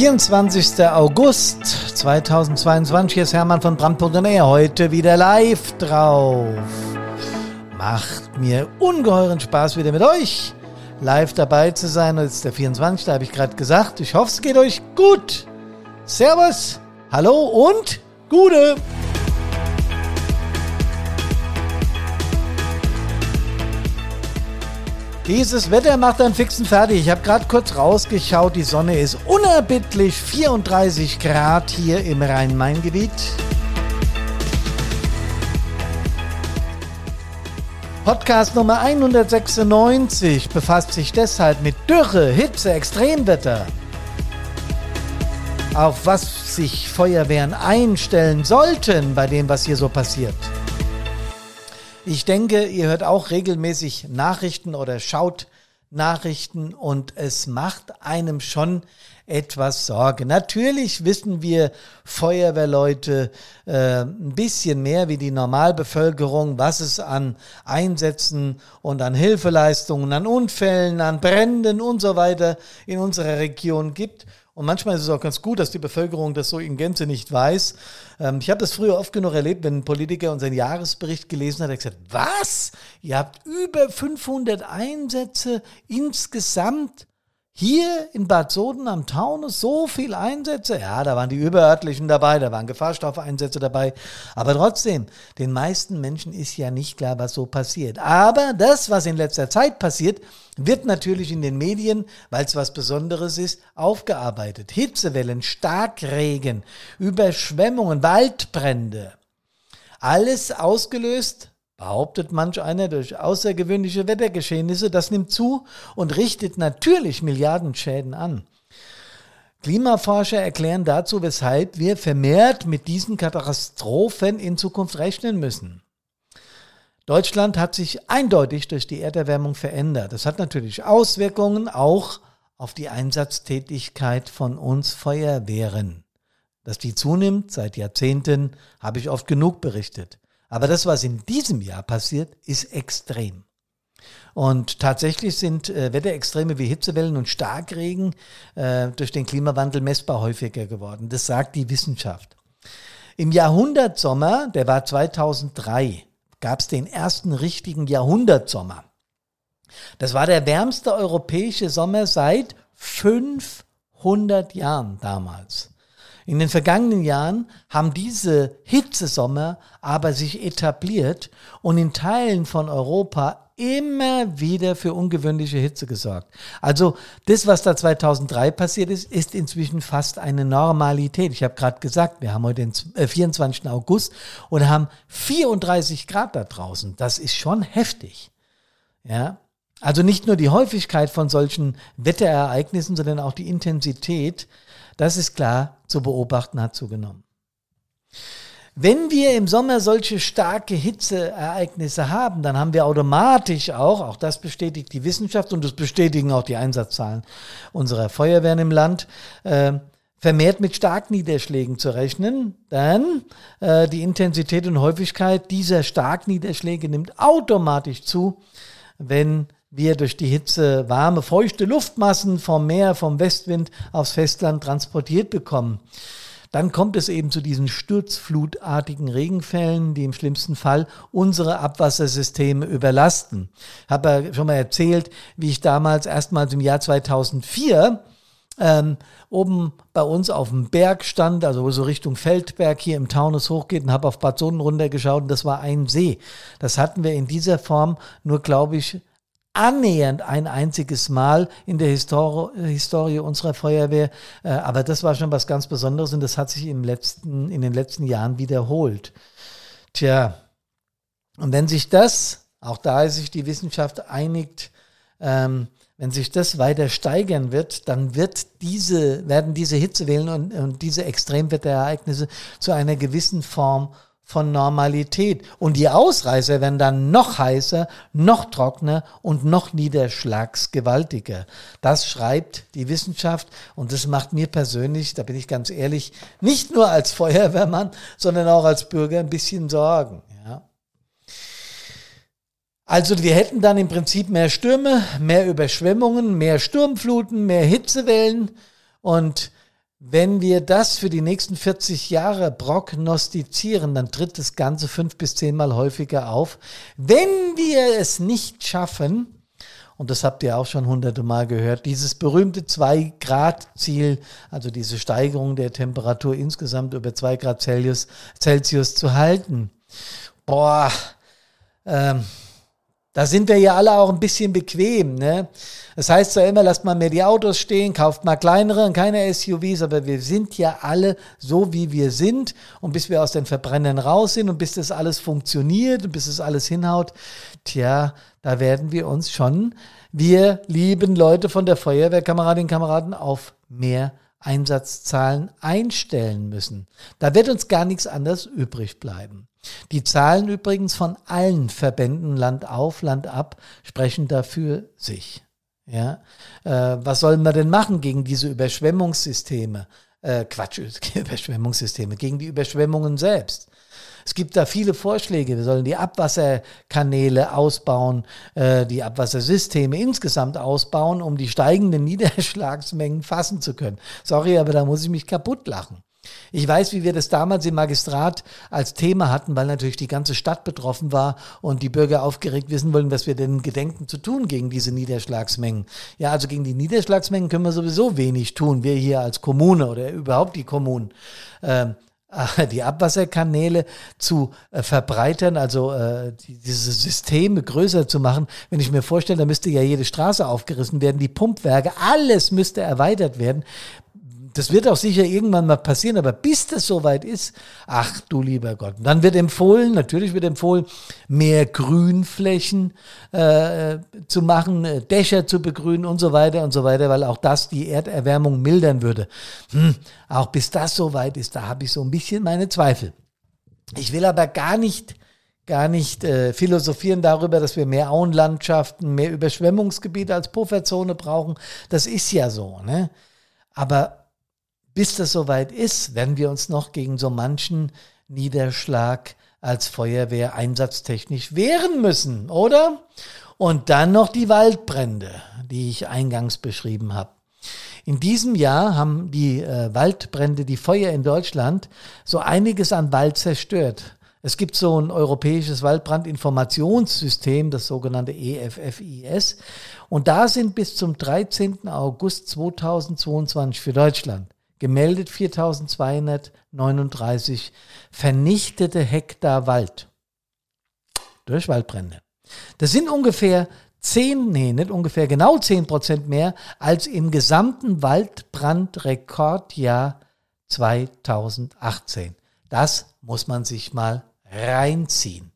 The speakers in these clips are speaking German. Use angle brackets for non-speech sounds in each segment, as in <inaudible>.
24. August 2022 Hier ist Hermann von Brand.de heute wieder live drauf. Macht mir ungeheuren Spaß wieder mit euch live dabei zu sein. Heute ist der 24. habe ich gerade gesagt. Ich hoffe, es geht euch gut. Servus, hallo und Gute. Dieses Wetter macht einen fixen fertig. Ich habe gerade kurz rausgeschaut. Die Sonne ist unerbittlich 34 Grad hier im Rhein-Main-Gebiet. Podcast Nummer 196 befasst sich deshalb mit Dürre, Hitze, Extremwetter. Auf was sich Feuerwehren einstellen sollten bei dem, was hier so passiert. Ich denke, ihr hört auch regelmäßig Nachrichten oder schaut Nachrichten und es macht einem schon etwas Sorge. Natürlich wissen wir Feuerwehrleute äh, ein bisschen mehr wie die Normalbevölkerung, was es an Einsätzen und an Hilfeleistungen, an Unfällen, an Bränden und so weiter in unserer Region gibt. Und manchmal ist es auch ganz gut, dass die Bevölkerung das so in Gänze nicht weiß. Ähm, ich habe das früher oft genug erlebt, wenn ein Politiker unseren Jahresbericht gelesen hat, er hat gesagt, was? Ihr habt über 500 Einsätze insgesamt? Hier in Bad Soden am Taunus so viel Einsätze. Ja, da waren die überörtlichen dabei, da waren Gefahrstoffeinsätze dabei. Aber trotzdem, den meisten Menschen ist ja nicht klar, was so passiert. Aber das, was in letzter Zeit passiert, wird natürlich in den Medien, weil es was Besonderes ist, aufgearbeitet. Hitzewellen, Starkregen, Überschwemmungen, Waldbrände. Alles ausgelöst behauptet manch einer durch außergewöhnliche Wettergeschehnisse. Das nimmt zu und richtet natürlich Milliardenschäden an. Klimaforscher erklären dazu, weshalb wir vermehrt mit diesen Katastrophen in Zukunft rechnen müssen. Deutschland hat sich eindeutig durch die Erderwärmung verändert. Das hat natürlich Auswirkungen auch auf die Einsatztätigkeit von uns Feuerwehren. Dass die zunimmt seit Jahrzehnten, habe ich oft genug berichtet. Aber das, was in diesem Jahr passiert, ist extrem. Und tatsächlich sind äh, Wetterextreme wie Hitzewellen und Starkregen äh, durch den Klimawandel messbar häufiger geworden. Das sagt die Wissenschaft. Im Jahrhundertsommer, der war 2003, gab es den ersten richtigen Jahrhundertsommer. Das war der wärmste europäische Sommer seit 500 Jahren damals. In den vergangenen Jahren haben diese Hitzesommer aber sich etabliert und in Teilen von Europa immer wieder für ungewöhnliche Hitze gesorgt. Also das, was da 2003 passiert ist, ist inzwischen fast eine Normalität. Ich habe gerade gesagt, wir haben heute den 24. Äh, August und haben 34 Grad da draußen. Das ist schon heftig. Ja, also nicht nur die Häufigkeit von solchen Wetterereignissen, sondern auch die Intensität das ist klar zu beobachten, hat zugenommen. Wenn wir im Sommer solche starke Hitzeereignisse haben, dann haben wir automatisch auch, auch das bestätigt die Wissenschaft und das bestätigen auch die Einsatzzahlen unserer Feuerwehren im Land, äh, vermehrt mit Starkniederschlägen zu rechnen, denn äh, die Intensität und Häufigkeit dieser Starkniederschläge nimmt automatisch zu, wenn wir durch die Hitze warme, feuchte Luftmassen vom Meer, vom Westwind aufs Festland transportiert bekommen. Dann kommt es eben zu diesen sturzflutartigen Regenfällen, die im schlimmsten Fall unsere Abwassersysteme überlasten. Ich habe ja schon mal erzählt, wie ich damals erstmals im Jahr 2004 ähm, oben bei uns auf dem Berg stand, also so Richtung Feldberg hier im Taunus hochgeht und habe auf Bad Sonnen runtergeschaut und das war ein See. Das hatten wir in dieser Form nur, glaube ich, annähernd ein einziges Mal in der Histor Historie unserer Feuerwehr. Äh, aber das war schon was ganz Besonderes und das hat sich im letzten, in den letzten Jahren wiederholt. Tja, und wenn sich das, auch da sich die Wissenschaft einigt, ähm, wenn sich das weiter steigern wird, dann wird diese, werden diese Hitzewellen und, und diese Extremwetterereignisse zu einer gewissen Form von Normalität. Und die Ausreißer werden dann noch heißer, noch trockener und noch niederschlagsgewaltiger. Das schreibt die Wissenschaft und das macht mir persönlich, da bin ich ganz ehrlich, nicht nur als Feuerwehrmann, sondern auch als Bürger ein bisschen Sorgen. Also wir hätten dann im Prinzip mehr Stürme, mehr Überschwemmungen, mehr Sturmfluten, mehr Hitzewellen und wenn wir das für die nächsten 40 Jahre prognostizieren, dann tritt das Ganze fünf bis zehnmal häufiger auf. Wenn wir es nicht schaffen, und das habt ihr auch schon hunderte Mal gehört, dieses berühmte 2-Grad-Ziel, also diese Steigerung der Temperatur insgesamt über 2 Grad Celsius, Celsius zu halten. Boah, ähm, da sind wir ja alle auch ein bisschen bequem. Ne? Das heißt zwar immer, lasst mal mehr die Autos stehen, kauft mal kleinere und keine SUVs, aber wir sind ja alle so, wie wir sind. Und bis wir aus den Verbrennern raus sind und bis das alles funktioniert und bis das alles hinhaut, tja, da werden wir uns schon, wir lieben Leute von der Feuerwehr, Kameradinnen und Kameraden, auf mehr Einsatzzahlen einstellen müssen. Da wird uns gar nichts anderes übrig bleiben. Die Zahlen übrigens von allen Verbänden Land auf, Land ab sprechen dafür sich. Ja, äh, was sollen wir denn machen gegen diese Überschwemmungssysteme? Äh, Quatsch, <laughs> Überschwemmungssysteme, gegen die Überschwemmungen selbst. Es gibt da viele Vorschläge. Wir sollen die Abwasserkanäle ausbauen, äh, die Abwassersysteme insgesamt ausbauen, um die steigenden <laughs> Niederschlagsmengen fassen zu können. Sorry, aber da muss ich mich kaputt lachen. Ich weiß, wie wir das damals im Magistrat als Thema hatten, weil natürlich die ganze Stadt betroffen war und die Bürger aufgeregt wissen wollen, was wir denn gedenken zu tun gegen diese Niederschlagsmengen. Ja, also gegen die Niederschlagsmengen können wir sowieso wenig tun, wir hier als Kommune oder überhaupt die Kommunen. Ähm, <laughs> die Abwasserkanäle zu äh, verbreitern, also äh, die, diese Systeme größer zu machen. Wenn ich mir vorstelle, da müsste ja jede Straße aufgerissen werden, die Pumpwerke, alles müsste erweitert werden das wird auch sicher irgendwann mal passieren, aber bis das soweit ist, ach du lieber Gott. Dann wird empfohlen, natürlich wird empfohlen, mehr Grünflächen äh, zu machen, äh, Dächer zu begrünen und so weiter und so weiter, weil auch das die Erderwärmung mildern würde. Hm, auch bis das soweit ist, da habe ich so ein bisschen meine Zweifel. Ich will aber gar nicht gar nicht äh, philosophieren darüber, dass wir mehr Auenlandschaften, mehr Überschwemmungsgebiete als Pufferzone brauchen. Das ist ja so. Ne? Aber bis das soweit ist, werden wir uns noch gegen so manchen Niederschlag als Feuerwehr einsatztechnisch wehren müssen, oder? Und dann noch die Waldbrände, die ich eingangs beschrieben habe. In diesem Jahr haben die äh, Waldbrände, die Feuer in Deutschland, so einiges an Wald zerstört. Es gibt so ein europäisches Waldbrandinformationssystem, das sogenannte EFFIS. Und da sind bis zum 13. August 2022 für Deutschland gemeldet 4239 vernichtete Hektar Wald durch Waldbrände. Das sind ungefähr 10, nee, nicht ungefähr, genau 10 Prozent mehr als im gesamten Waldbrandrekordjahr 2018. Das muss man sich mal reinziehen.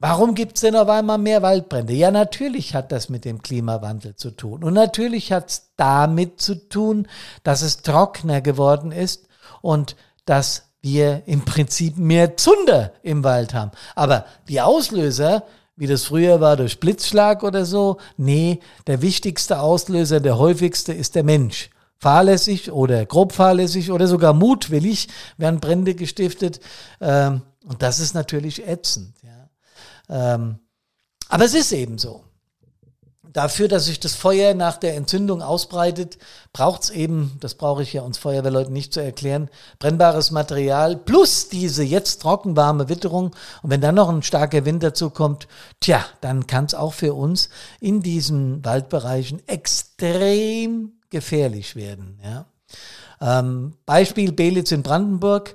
Warum gibt es denn auf einmal mehr Waldbrände? Ja, natürlich hat das mit dem Klimawandel zu tun. Und natürlich hat es damit zu tun, dass es trockener geworden ist und dass wir im Prinzip mehr Zunder im Wald haben. Aber die Auslöser, wie das früher war durch Blitzschlag oder so, nee, der wichtigste Auslöser, der häufigste ist der Mensch. Fahrlässig oder grob fahrlässig oder sogar mutwillig werden Brände gestiftet. Ähm, und das ist natürlich ätzend. Ähm, aber es ist eben so. Dafür, dass sich das Feuer nach der Entzündung ausbreitet, braucht es eben, das brauche ich ja uns Feuerwehrleuten nicht zu erklären, brennbares Material plus diese jetzt trockenwarme Witterung. Und wenn dann noch ein starker Wind dazu kommt, tja, dann kann es auch für uns in diesen Waldbereichen extrem gefährlich werden. Ja. Ähm, Beispiel Belitz in Brandenburg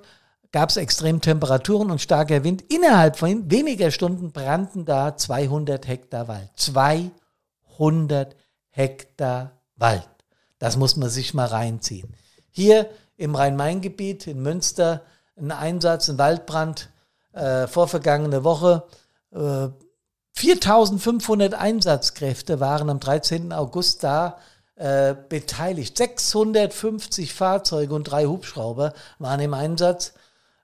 gab es Extremtemperaturen und starker Wind. Innerhalb von weniger Stunden brannten da 200 Hektar Wald. 200 Hektar Wald. Das muss man sich mal reinziehen. Hier im Rhein-Main-Gebiet in Münster ein Einsatz, ein Waldbrand äh, vorvergangene Woche. Äh, 4500 Einsatzkräfte waren am 13. August da äh, beteiligt. 650 Fahrzeuge und drei Hubschrauber waren im Einsatz.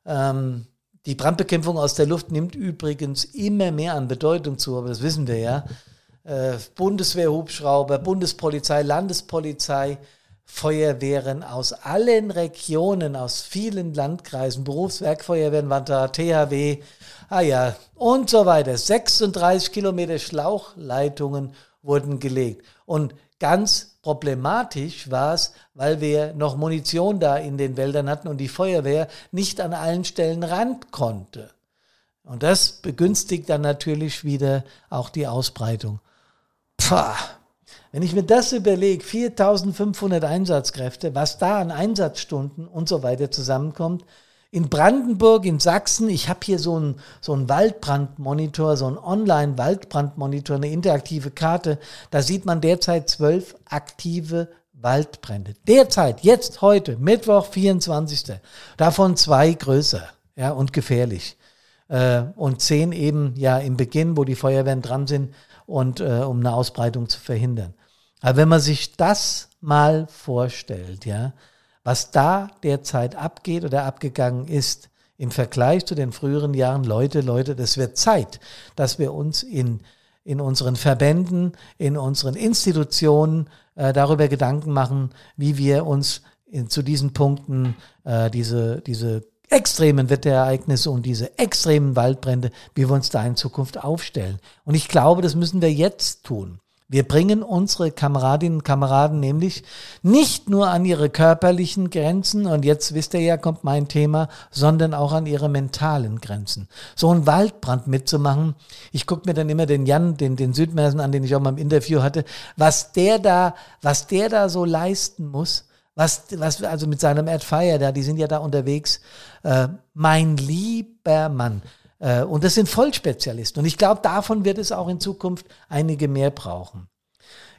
Ähm, die Brandbekämpfung aus der Luft nimmt übrigens immer mehr an Bedeutung zu, aber das wissen wir ja. Äh, Bundeswehrhubschrauber, Bundespolizei, Landespolizei, Feuerwehren aus allen Regionen, aus vielen Landkreisen, Berufswerkfeuerwehren waren da, THW, ah ja, und so weiter. 36 Kilometer Schlauchleitungen wurden gelegt. Und ganz problematisch war es, weil wir noch Munition da in den Wäldern hatten und die Feuerwehr nicht an allen Stellen ran konnte. Und das begünstigt dann natürlich wieder auch die Ausbreitung. Pah. Wenn ich mir das überlege, 4500 Einsatzkräfte, was da an Einsatzstunden und so weiter zusammenkommt, in Brandenburg, in Sachsen, ich habe hier so einen so einen Waldbrandmonitor, so einen Online-Waldbrandmonitor, eine interaktive Karte, da sieht man derzeit zwölf aktive Waldbrände. Derzeit, jetzt, heute, Mittwoch, 24. Davon zwei größer ja, und gefährlich äh, und zehn eben ja im Beginn, wo die Feuerwehren dran sind und äh, um eine Ausbreitung zu verhindern. Aber wenn man sich das mal vorstellt, ja, was da derzeit abgeht oder abgegangen ist im Vergleich zu den früheren Jahren, Leute, Leute, das wird Zeit, dass wir uns in in unseren Verbänden, in unseren Institutionen äh, darüber Gedanken machen, wie wir uns in, zu diesen Punkten äh, diese, diese extremen Wetterereignisse und diese extremen Waldbrände, wie wir uns da in Zukunft aufstellen. Und ich glaube, das müssen wir jetzt tun. Wir bringen unsere Kameradinnen und Kameraden nämlich nicht nur an ihre körperlichen Grenzen, und jetzt wisst ihr ja, kommt mein Thema, sondern auch an ihre mentalen Grenzen. So einen Waldbrand mitzumachen, ich gucke mir dann immer den Jan, den, den Südmersen an, den ich auch mal im Interview hatte, was der da, was der da so leisten muss, was, was, also mit seinem Ed Fire da, die sind ja da unterwegs. Äh, mein lieber Mann. Äh, und das sind Vollspezialisten. Und ich glaube, davon wird es auch in Zukunft einige mehr brauchen.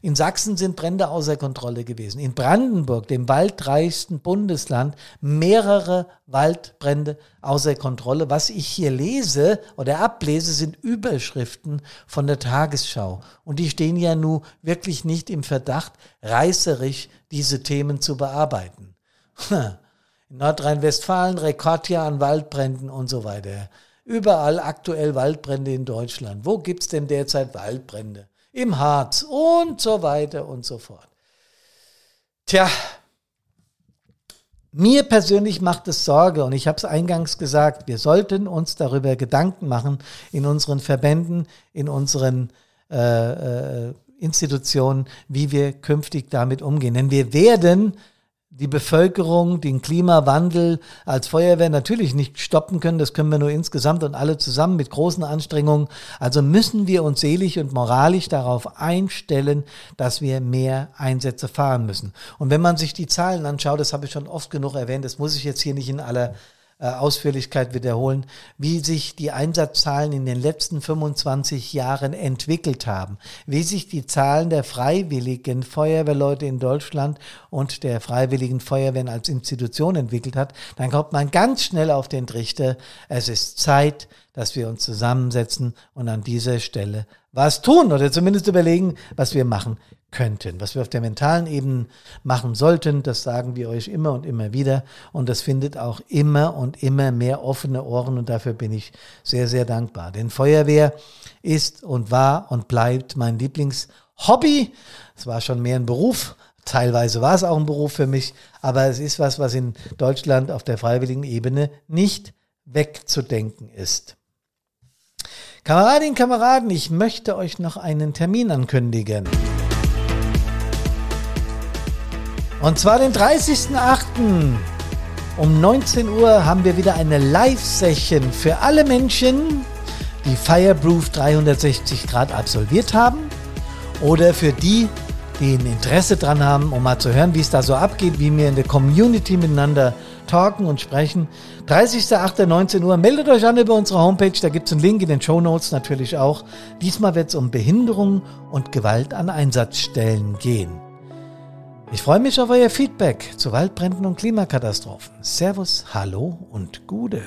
In Sachsen sind Brände außer Kontrolle gewesen. In Brandenburg, dem waldreichsten Bundesland, mehrere Waldbrände außer Kontrolle. Was ich hier lese oder ablese, sind Überschriften von der Tagesschau. Und die stehen ja nun wirklich nicht im Verdacht, reißerisch diese Themen zu bearbeiten. <laughs> In Nordrhein-Westfalen Rekordjahr an Waldbränden und so weiter. Überall aktuell Waldbrände in Deutschland. Wo gibt's denn derzeit Waldbrände? im Harz und so weiter und so fort. Tja, mir persönlich macht es Sorge und ich habe es eingangs gesagt, wir sollten uns darüber Gedanken machen in unseren Verbänden, in unseren äh, äh, Institutionen, wie wir künftig damit umgehen. Denn wir werden die Bevölkerung, den Klimawandel als Feuerwehr natürlich nicht stoppen können. Das können wir nur insgesamt und alle zusammen mit großen Anstrengungen. Also müssen wir uns seelisch und moralisch darauf einstellen, dass wir mehr Einsätze fahren müssen. Und wenn man sich die Zahlen anschaut, das habe ich schon oft genug erwähnt, das muss ich jetzt hier nicht in aller Ausführlichkeit wiederholen, wie sich die Einsatzzahlen in den letzten 25 Jahren entwickelt haben, wie sich die Zahlen der freiwilligen Feuerwehrleute in Deutschland und der freiwilligen Feuerwehren als Institution entwickelt hat, dann kommt man ganz schnell auf den Trichter, es ist Zeit, dass wir uns zusammensetzen und an dieser Stelle was tun oder zumindest überlegen, was wir machen könnten. Was wir auf der mentalen Ebene machen sollten, das sagen wir euch immer und immer wieder. Und das findet auch immer und immer mehr offene Ohren und dafür bin ich sehr, sehr dankbar. Denn Feuerwehr ist und war und bleibt mein Lieblingshobby. Es war schon mehr ein Beruf. Teilweise war es auch ein Beruf für mich, aber es ist was, was in Deutschland auf der freiwilligen Ebene nicht wegzudenken ist. Kameradinnen, Kameraden, ich möchte euch noch einen Termin ankündigen. Und zwar den 30.08. Um 19 Uhr haben wir wieder eine Live-Session für alle Menschen, die Fireproof 360 Grad absolviert haben oder für die, die ein Interesse dran haben, um mal zu hören, wie es da so abgeht, wie wir in der Community miteinander talken und sprechen. 30.08.19 Uhr. Meldet euch an über unsere Homepage, da gibt es einen Link in den Show Notes natürlich auch. Diesmal wird es um Behinderung und Gewalt an Einsatzstellen gehen. Ich freue mich auf euer Feedback zu Waldbränden und Klimakatastrophen. Servus, hallo und Gude.